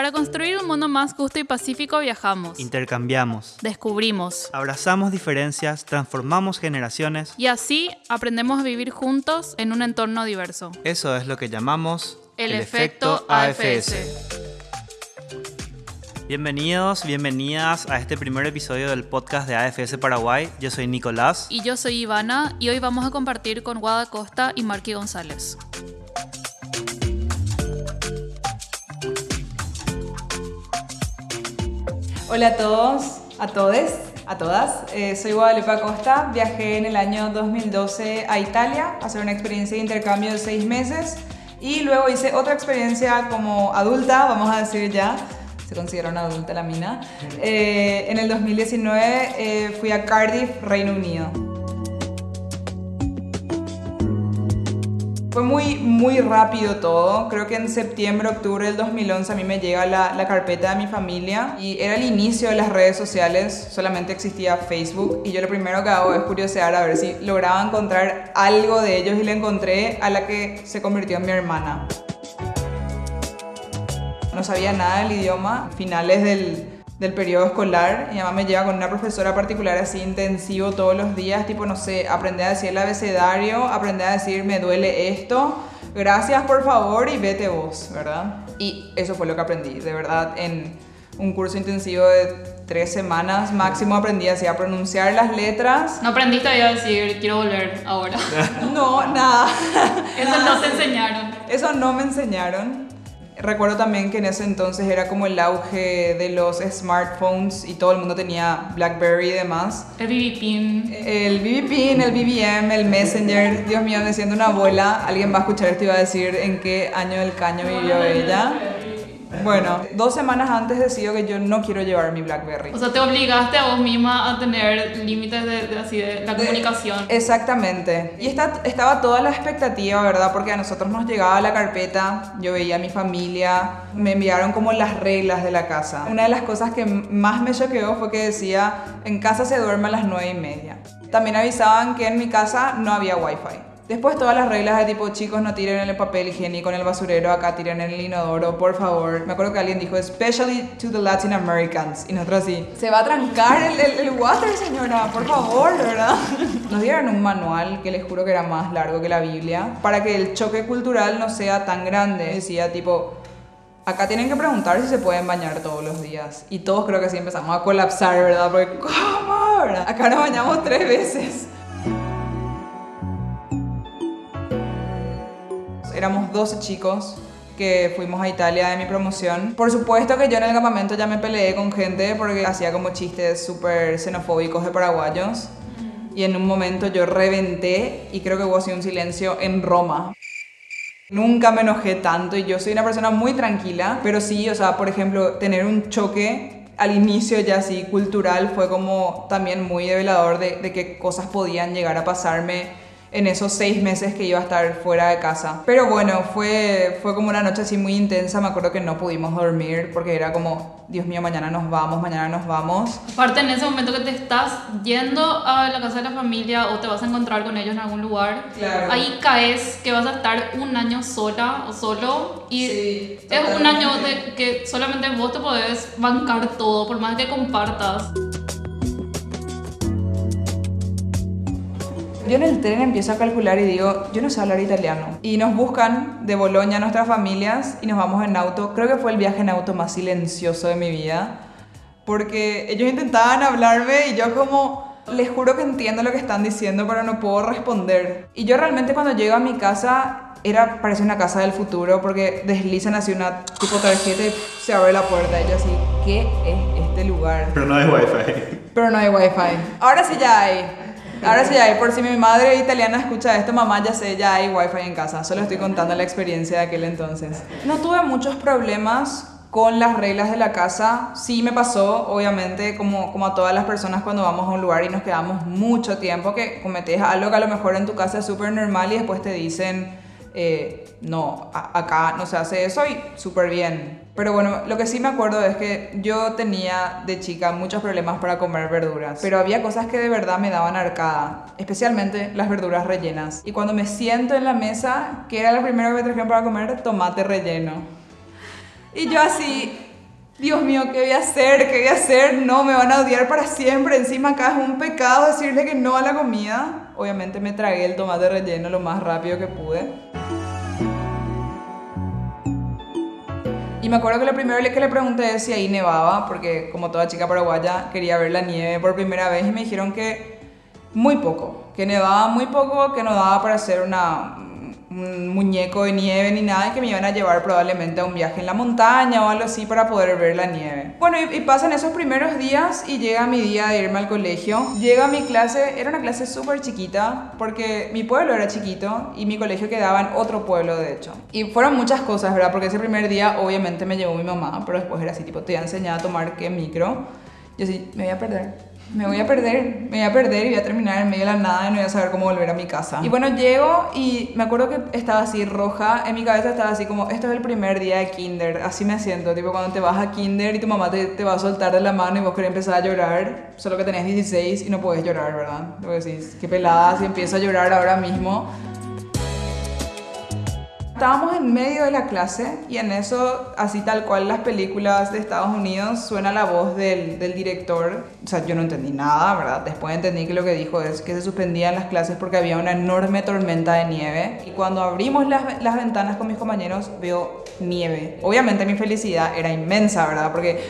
Para construir un mundo más justo y pacífico viajamos, Intercambiamos. descubrimos Abrazamos diferencias, transformamos generaciones. y así aprendemos a vivir juntos en un entorno diverso. Eso es lo que llamamos El, efecto AFS. Bienvenidos, bienvenidas a este primer episodio del podcast de AFS Paraguay. Yo soy Nicolás. Y yo soy Ivana y hoy vamos a compartir con Guada Costa y Marky González. Hola a todos, a todes, a todas. Eh, soy Guadalupe Acosta. Viajé en el año 2012 a Italia a hacer una experiencia de intercambio de seis meses y luego hice otra experiencia como adulta, vamos a decir ya. Se considera una adulta la mina. Eh, en el 2019 eh, fui a Cardiff, Reino Unido. Fue muy, muy rápido todo. Creo que en septiembre, octubre del 2011 a mí me llega la, la, carpeta de mi familia y era el inicio de las redes sociales. Solamente existía Facebook y yo lo primero que hago es curiosear a ver si lograba encontrar algo de ellos y le encontré a la que se convirtió en mi hermana. No sabía nada del idioma. Finales del, del periodo escolar. Mi mamá me lleva con una profesora particular así intensivo todos los días, tipo, no sé, aprender a decir el abecedario, aprender a decir me duele esto, gracias por favor y vete vos, ¿verdad? Y eso fue lo que aprendí, de verdad, en un curso intensivo de tres semanas máximo aprendí así a pronunciar las letras. No aprendiste a decir quiero volver ahora. No, nada. Eso no te enseñaron. Eso no me enseñaron. Recuerdo también que en ese entonces era como el auge de los smartphones y todo el mundo tenía BlackBerry y demás. El BB Pin. El BB Pin, el BBM, el Messenger. Dios mío, me siento una abuela. Alguien va a escuchar esto y va a decir en qué año del caño vivió ella. Bueno, dos semanas antes decido que yo no quiero llevar mi BlackBerry. O sea, te obligaste a vos misma a tener límites de, de, así, de la comunicación. Exactamente. Y está, estaba toda la expectativa, ¿verdad? Porque a nosotros nos llegaba la carpeta, yo veía a mi familia, me enviaron como las reglas de la casa. Una de las cosas que más me choqueó fue que decía, en casa se duerme a las nueve y media. También avisaban que en mi casa no había wifi. Después todas las reglas de tipo, chicos, no tiren el papel higiénico en el basurero, acá tiren en el inodoro, por favor. Me acuerdo que alguien dijo, especially to the Latin Americans. Y nosotros así, se va a trancar el, el, el water, señora, por favor, ¿verdad? Nos dieron un manual que les juro que era más largo que la Biblia, para que el choque cultural no sea tan grande. Decía tipo, acá tienen que preguntar si se pueden bañar todos los días. Y todos creo que así empezamos a colapsar, ¿verdad? Porque, ¿cómo? ¿verdad? Acá nos bañamos tres veces. Éramos 12 chicos que fuimos a Italia de mi promoción. Por supuesto que yo en el campamento ya me peleé con gente porque hacía como chistes súper xenofóbicos de paraguayos. Y en un momento yo reventé y creo que hubo así un silencio en Roma. Nunca me enojé tanto y yo soy una persona muy tranquila, pero sí, o sea, por ejemplo, tener un choque al inicio ya así cultural fue como también muy develador de, de qué cosas podían llegar a pasarme en esos seis meses que iba a estar fuera de casa. Pero bueno, fue, fue como una noche así muy intensa, me acuerdo que no pudimos dormir porque era como, Dios mío, mañana nos vamos, mañana nos vamos. Aparte en ese momento que te estás yendo a la casa de la familia o te vas a encontrar con ellos en algún lugar, claro. ahí caes que vas a estar un año sola o solo y Sí, es un año de que solamente vos te podés bancar todo, por más que compartas. Yo en el tren empiezo a calcular y digo, yo no sé hablar italiano. Y nos buscan de Bolonia nuestras familias y nos vamos en auto. Creo que fue el viaje en auto más silencioso de mi vida. Porque ellos intentaban hablarme y yo como, les juro que entiendo lo que están diciendo, pero no puedo responder. Y yo realmente cuando llego a mi casa, era, parece una casa del futuro, porque deslizan así una tipo tarjeta y se abre la puerta. Y yo así, ¿qué es este lugar? Pero no hay wifi. Pero no hay wifi. Ahora sí ya hay. Ahora sí hay. Por si mi madre italiana escucha esto, mamá ya sé, ya hay wifi en casa. Solo estoy contando la experiencia de aquel entonces. No tuve muchos problemas con las reglas de la casa. Sí me pasó, obviamente, como, como a todas las personas cuando vamos a un lugar y nos quedamos mucho tiempo, que cometes algo que a lo mejor en tu casa es súper normal y después te dicen, eh, no, acá no se hace eso y súper bien. Pero bueno, lo que sí me acuerdo es que yo tenía de chica muchos problemas para comer verduras, pero había cosas que de verdad me daban arcada, especialmente las verduras rellenas. Y cuando me siento en la mesa, ¿qué era lo primero que me trajeron para comer? Tomate relleno. Y yo así, Dios mío, ¿qué voy a hacer? ¿Qué voy a hacer? No, me van a odiar para siempre. Encima acá es un pecado decirle que no a la comida. Obviamente me tragué el tomate relleno lo más rápido que pude. Me acuerdo que lo primero que le pregunté es si ahí nevaba, porque como toda chica paraguaya quería ver la nieve por primera vez y me dijeron que muy poco, que nevaba muy poco, que no daba para hacer una, un muñeco de nieve ni nada y que me iban a llevar probablemente a un viaje en la montaña o algo así para poder ver la nieve. Bueno, y, pasan esos primeros días y llega mi día de irme al colegio. Llega mi clase, era una clase súper chiquita porque mi pueblo era chiquito y mi colegio quedaba en otro pueblo de hecho. Y fueron muchas cosas, ¿verdad? Porque ese primer día obviamente me llevó mi mamá, pero después era así, tipo, te voy a enseñar a tomar qué micro. Yo sí, me voy a perder me voy a perder, me voy a perder y voy a terminar en medio de la nada y no voy a saber cómo volver a mi casa. Y bueno, llego y me acuerdo que estaba así roja, en mi cabeza estaba así como, esto es el primer día de kinder, así me siento, tipo cuando te vas a kinder y tu mamá te, te va a soltar de la mano y vos querés empezar a llorar, solo que tenés 16 y no puedes llorar, ¿verdad? Porque decís, qué pelada, si empiezo a llorar ahora mismo. Estábamos en medio de la clase y en eso, así tal cual las películas de Estados Unidos, suena la voz del, del, director. O sea, yo no entendí nada, ¿verdad? Después entendí que lo que dijo es que se suspendían las clases porque había una enorme tormenta de nieve. Y cuando abrimos las, las ventanas con mis compañeros, veo nieve. Obviamente mi felicidad era inmensa, ¿verdad? Porque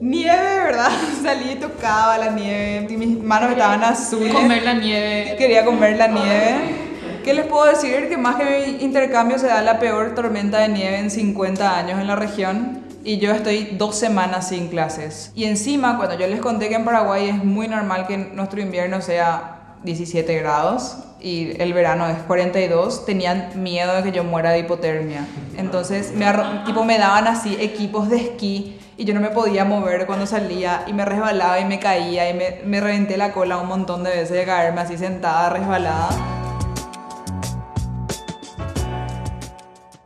nieve, ¿verdad? Salí y tocaba la nieve, y mis manos estaban azules. Comer la nieve. Quería comer la nieve. ¿Qué les puedo decir? Que más que intercambio se da la peor tormenta de nieve en 50 años en la región y yo estoy dos semanas sin clases. Y encima, cuando yo les conté que en Paraguay es muy normal que nuestro invierno sea 17 grados y el verano es 42, tenían miedo de que yo muera de hipotermia. Entonces, me, tipo, me daban así equipos de esquí y yo no me podía mover cuando salía y me resbalaba y me caía y me, me reventé la cola un montón de veces de caerme así sentada, resbalada.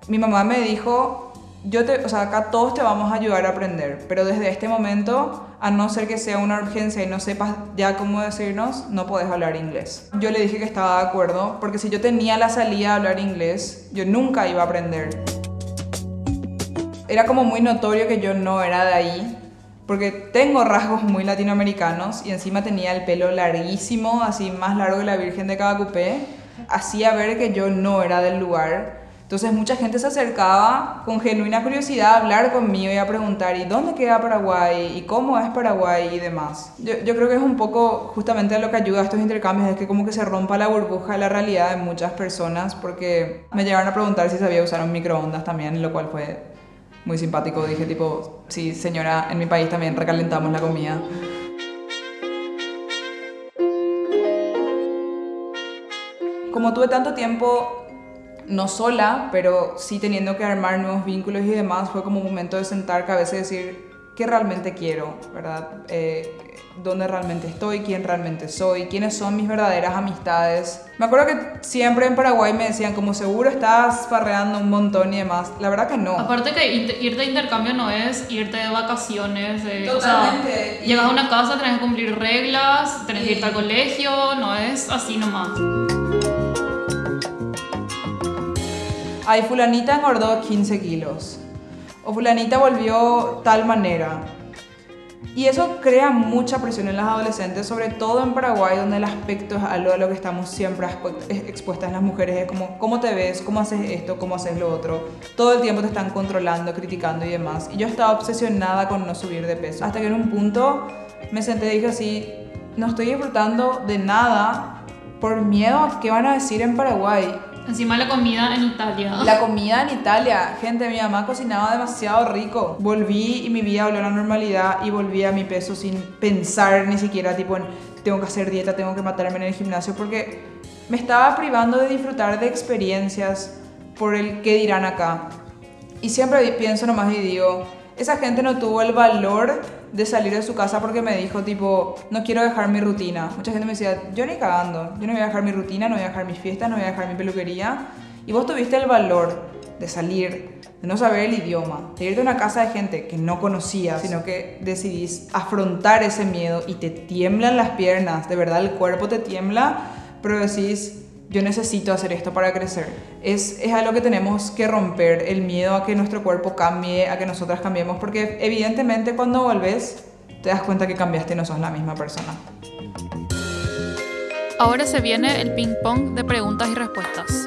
Mi mamá me dijo, yo te, o sea, acá todos te vamos a ayudar a aprender, pero desde este momento, a no ser que sea una urgencia y no sepas ya cómo decirnos, no puedes hablar inglés. Yo le dije que estaba de acuerdo, porque si yo tenía la salida a hablar inglés, yo nunca iba a aprender. Era como muy notorio que yo no era de ahí, porque tengo rasgos muy latinoamericanos y encima tenía el pelo larguísimo, así más largo que la Virgen de Cabacupé. Hacía ver que yo no era del lugar entonces mucha gente se acercaba con genuina curiosidad a hablar conmigo y a preguntar, ¿y dónde queda Paraguay? ¿Y cómo es Paraguay? Y demás. Yo, creo que es un poco justamente lo que ayuda a estos intercambios, es que como que se rompa la burbuja de la realidad de muchas personas, porque me llegaron a preguntar si sabía usar un microondas también, lo cual fue muy simpático. Dije tipo, sí señora, en mi país también recalentamos la comida. Como tuve tanto tiempo no sola, pero sí teniendo que armar nuevos vínculos y demás, fue como un momento de sentar cabeza y decir qué realmente quiero, ¿verdad? Eh, dónde realmente estoy, quién realmente soy, quiénes son mis verdaderas amistades. Me acuerdo que siempre en Paraguay me decían como seguro estás farreando un montón y demás. La verdad que no. Aparte que irte de intercambio no es irte de vacaciones. De, Totalmente. O sea, llegas a una casa, tenés que cumplir reglas, tenés que irte al colegio, no es así nomás. Ay, fulanita engordó 15 kilos, o fulanita volvió tal manera. Y eso crea mucha presión en las adolescentes, sobre todo en Paraguay, donde el aspecto es algo a lo que estamos siempre expuestas las mujeres. Es como, ¿cómo te ves? ¿Cómo haces esto? ¿Cómo haces lo otro? Todo el tiempo te están controlando, criticando y demás. Y yo estaba obsesionada con no subir de peso. Hasta que en un punto me senté y dije así, no estoy disfrutando de nada por miedo a qué van a decir en Paraguay. Encima la comida en Italia. La comida en Italia, gente, mi mamá cocinaba demasiado rico. Volví y mi vida volvió a la normalidad y volví a mi peso sin pensar ni siquiera tipo en tengo que hacer dieta, tengo que matarme en el gimnasio porque me estaba privando de disfrutar de experiencias por el que dirán acá. Y siempre pienso nomás y digo, esa gente no tuvo el valor de salir de su casa porque me dijo tipo, no quiero dejar mi rutina. Mucha gente me decía, yo ni cagando, yo no voy a dejar mi rutina, no voy a dejar mis fiestas, no voy a dejar mi peluquería. Y vos tuviste el valor de salir, de no saber el idioma, de irte a una casa de gente que no conocías, sino que decidís afrontar ese miedo y te tiemblan las piernas, de verdad el cuerpo te tiembla, pero decís, yo necesito hacer esto para crecer. Es, es algo que tenemos que romper, el miedo a que nuestro cuerpo cambie, a que nosotras cambiemos, porque evidentemente cuando volvés te das cuenta que cambiaste y no sos la misma persona. Ahora se viene el ping pong de preguntas y respuestas.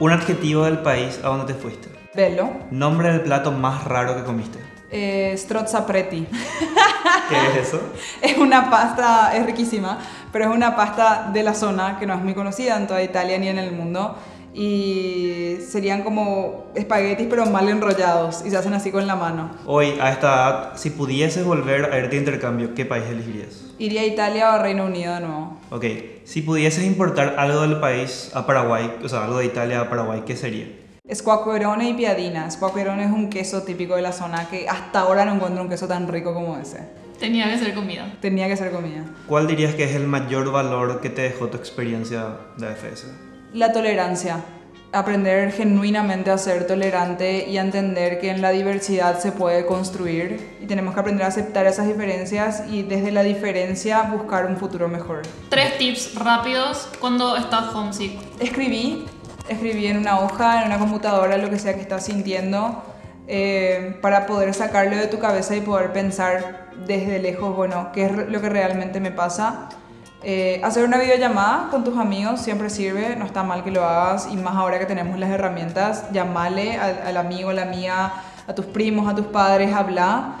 Un adjetivo del país a donde te fuiste. Bello. Nombre del plato más raro que comiste. Eh, strozzapreti. ¿Qué es eso? es una pasta, es riquísima, pero es una pasta de la zona que no es muy conocida en toda Italia ni en el mundo. Y serían como espaguetis pero mal enrollados y se hacen así con la mano. Hoy, a esta edad, si pudieses volver a irte de intercambio, ¿qué país elegirías? Iría a Italia o a Reino Unido de nuevo. Ok, si pudieses importar algo del país a Paraguay, o sea, algo de Italia a Paraguay, ¿qué sería? Squacquerone y piadina. Squacquerone es un queso típico de la zona que hasta ahora no encuentro un queso tan rico como ese. Tenía que ser comida. Tenía que ser comida. ¿Cuál dirías que es el mayor valor que te dejó tu experiencia de AFS? La tolerancia. Aprender genuinamente a ser tolerante y a entender que en la diversidad se puede construir y tenemos que aprender a aceptar esas diferencias y desde la diferencia buscar un futuro mejor. Tres tips rápidos cuando estás homesick. Escribí, escribí en una hoja, en una computadora, lo que sea que estás sintiendo, eh, para poder sacarlo de tu cabeza y poder pensar desde lejos, bueno, qué es lo que realmente me pasa. Eh, hacer una videollamada con tus amigos siempre sirve, no está mal que lo hagas y más ahora que tenemos las herramientas, llamale al, amigo, a la amiga, a tus primos, a tus padres, habla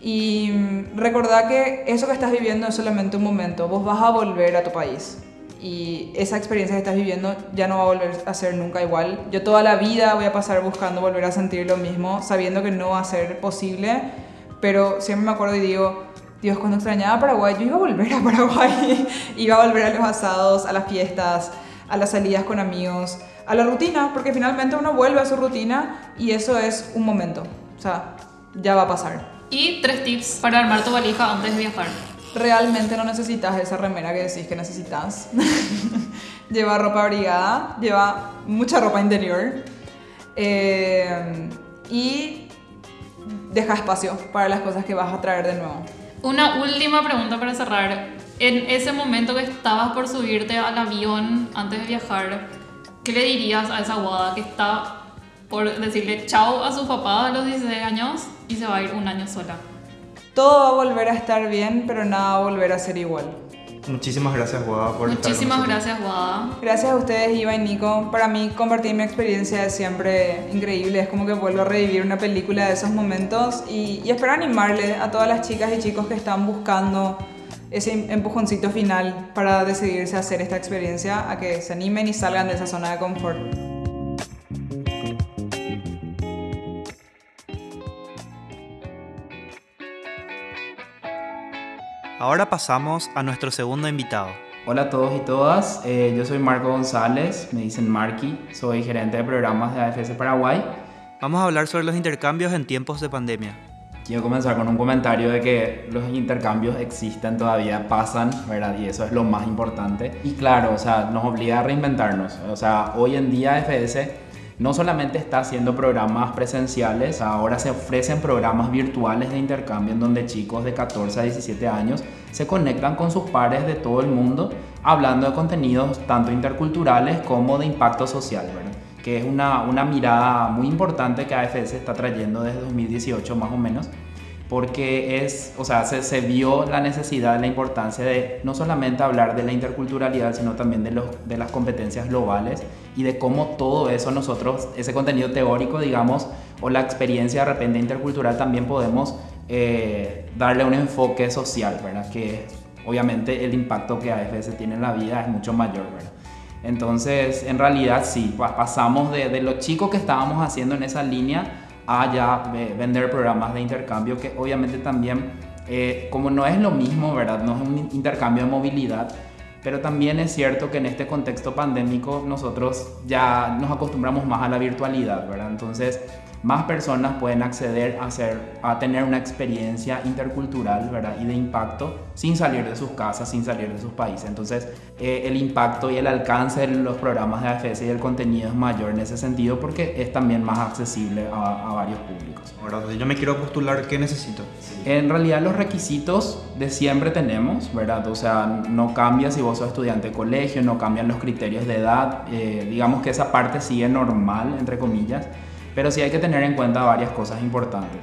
y mm, recordá que eso que estás viviendo es solamente un momento, vos vas a volver a tu país y esa experiencia que estás viviendo ya no va a volver a ser nunca igual. Yo toda la vida voy a pasar buscando volver a sentir lo mismo, sabiendo que no va a ser posible, pero siempre me acuerdo y digo, Dios, cuando extrañaba Paraguay, yo iba a volver a Paraguay, iba a volver a los asados, a las fiestas, a las salidas con amigos, a la rutina, porque finalmente uno vuelve a su rutina y eso es un momento, o sea, ya va a pasar. Y tres tips para armar tu valija antes de viajar. Realmente no necesitas esa remera que decís que necesitas. lleva ropa abrigada, lleva mucha ropa interior eh, y deja espacio para las cosas que vas a traer de nuevo. Una última pregunta para cerrar. En ese momento que estabas por subirte al avión antes de viajar, ¿qué le dirías a esa guada que está por decirle chao a su papá a los 16 años y se va a ir un año sola? Todo va a volver a estar bien, pero nada va a volver a ser igual. Muchísimas gracias, Guada, por estar Muchísimas nosotros. gracias, Guada. Gracias a ustedes, Iva y Nico. Para mí, compartir mi experiencia es siempre increíble. Es como que vuelvo a revivir una película de esos momentos y, y espero animarle a todas las chicas y chicos que están buscando ese empujoncito final para decidirse a hacer esta experiencia, a que se animen y salgan de esa zona de confort. Ahora pasamos a nuestro segundo invitado. Hola a todos y todas, eh, yo soy Marco González, me dicen Marky, soy gerente de programas de AFS Paraguay. Vamos a hablar sobre los intercambios en tiempos de pandemia. Quiero comenzar con un comentario de que los intercambios existen todavía, pasan, ¿verdad? Y eso es lo más importante. Y claro, o sea, nos obliga a reinventarnos. O sea, hoy en día AFS no solamente está haciendo programas presenciales, ahora se ofrecen programas virtuales de intercambio en donde chicos de 14 a 17 años se conectan con sus pares de todo el mundo hablando de contenidos tanto interculturales como de impacto social, ¿verdad? que es una, una mirada muy importante que AFS está trayendo desde 2018 más o menos, porque es, o sea, se, se vio la necesidad, la importancia de no solamente hablar de la interculturalidad, sino también de, los, de las competencias globales y de cómo todo eso nosotros, ese contenido teórico, digamos, o la experiencia de repente intercultural, también podemos eh, darle un enfoque social, ¿verdad? Que obviamente el impacto que AFS tiene en la vida es mucho mayor, ¿verdad? Entonces, en realidad sí, pa- pasamos de, de lo chico que estábamos haciendo en esa línea a ya ve- vender programas de intercambio que obviamente también, eh, como no es lo mismo, ¿verdad? No es un intercambio de movilidad, pero también es cierto que en este contexto pandémico nosotros ya nos acostumbramos más a la virtualidad, ¿verdad? Entonces más personas pueden acceder a, ser, a tener una experiencia intercultural ¿verdad? y de impacto sin salir de sus casas, sin salir de sus países. Entonces, eh, el impacto y el alcance de los programas de AFS y el contenido es mayor en ese sentido porque es también más accesible a, a varios públicos. Ahora, si yo me quiero postular, ¿qué necesito? En realidad los requisitos de siempre tenemos, ¿verdad? O sea, no cambia si vos sos estudiante de colegio, no cambian los criterios de edad, eh, digamos que esa parte sigue normal, entre comillas, pero sí hay que tener en cuenta varias cosas importantes.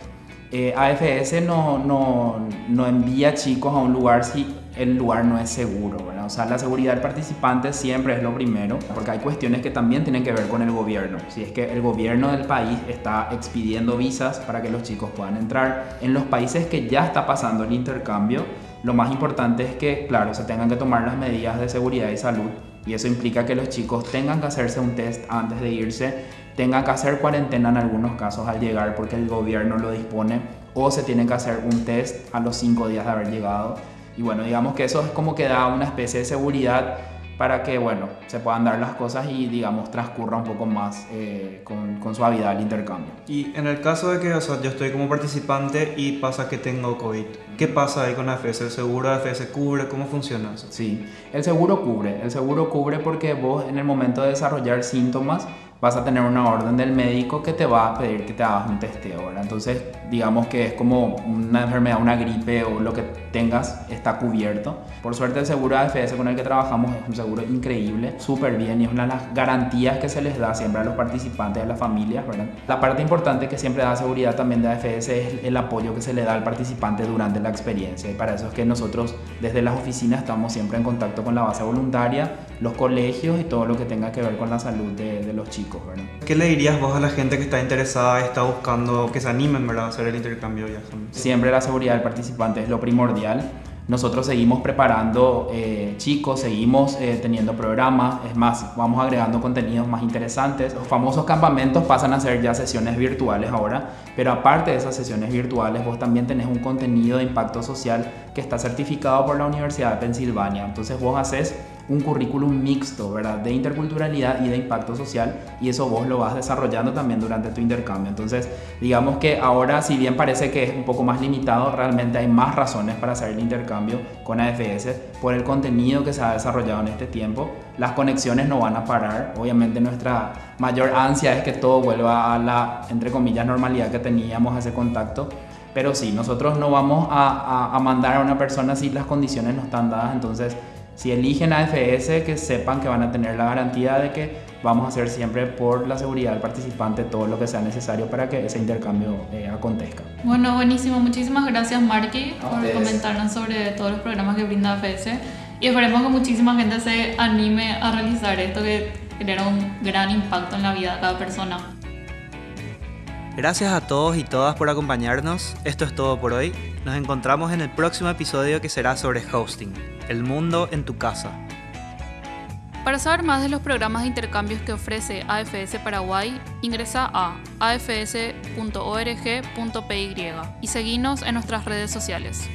Eh, AFS no, no, no envía chicos a un lugar si el lugar no es seguro, ¿verdad? O sea, la seguridad del participante siempre es lo primero, porque hay cuestiones que también tienen que ver con el gobierno. Si es que el gobierno del país está expidiendo visas para que los chicos puedan entrar, en los países que ya está pasando el intercambio, lo más importante es que, claro, se tengan que tomar las medidas de seguridad y salud, y eso implica que los chicos tengan que hacerse un test antes de irse, tengan que hacer cuarentena en algunos casos al llegar porque el gobierno lo dispone, o se tienen que hacer un test a los cinco días de haber llegado y bueno, digamos que eso es como que da una especie de seguridad para que, bueno, se puedan dar las cosas y, digamos, transcurra un poco más eh, con, con, suavidad el intercambio. Y en el caso de que, o sea, yo estoy como participante y pasa que tengo COVID, ¿qué pasa ahí con AFS? ¿El seguro AFS cubre? ¿Cómo funciona eso? Sí, el seguro cubre. El seguro cubre porque vos en el momento de desarrollar síntomas vas a tener una orden del médico que te va a pedir que te hagas un testeo, ¿verdad? Entonces, digamos que es como una enfermedad, una gripe o lo que tengas está cubierto. Por suerte el seguro AFS con el que trabajamos es un seguro increíble, súper bien y es una de las garantías que se les da siempre a los participantes, a las familias, ¿verdad? La parte importante que siempre da seguridad también de AFS es el apoyo que se le da al participante durante la experiencia y para eso es que nosotros desde las oficinas estamos siempre en contacto con la base voluntaria, los colegios y todo lo que tenga que ver con la salud de, de los chicos. ¿Qué le dirías vos a la gente que está interesada, está buscando que se animen ¿verdad? a hacer el intercambio viajando? Siempre la seguridad del participante es lo primordial. Nosotros seguimos preparando eh, chicos, seguimos eh, teniendo programas, es más, vamos agregando contenidos más interesantes. Los famosos campamentos pasan a ser ya sesiones virtuales ahora, pero aparte de esas sesiones virtuales, vos también tenés un contenido de impacto social que está certificado por la Universidad de Pensilvania. Entonces vos haces un currículum mixto, ¿verdad? De interculturalidad y de impacto social y eso vos lo vas desarrollando también durante tu intercambio. Entonces, digamos que ahora, si bien parece que es un poco más limitado, realmente hay más razones para hacer el intercambio con AFS por el contenido que se ha desarrollado en este tiempo. Las conexiones no van a parar. Obviamente nuestra mayor ansia es que todo vuelva a la, entre comillas, normalidad que teníamos ese contacto. Pero sí, nosotros no vamos a, a, a mandar a una persona si las condiciones no están dadas. Entonces, si eligen AFS, que sepan que van a tener la garantía de que vamos a hacer siempre por la seguridad del participante todo lo que sea necesario para que ese intercambio eh, acontezca. Bueno, buenísimo. Muchísimas gracias, Marky, por comentarnos sobre todos los programas que brinda AFS. Y esperemos que muchísima gente se anime a realizar esto que genera un gran impacto en la vida de cada persona. Gracias a todos y todas por acompañarnos. Esto es todo por hoy. Nos encontramos en el próximo episodio que será sobre hosting, el mundo en tu casa. Para saber más de los programas de intercambios que ofrece AFS Paraguay, ingresa a afs.org.py y seguinos en nuestras redes sociales.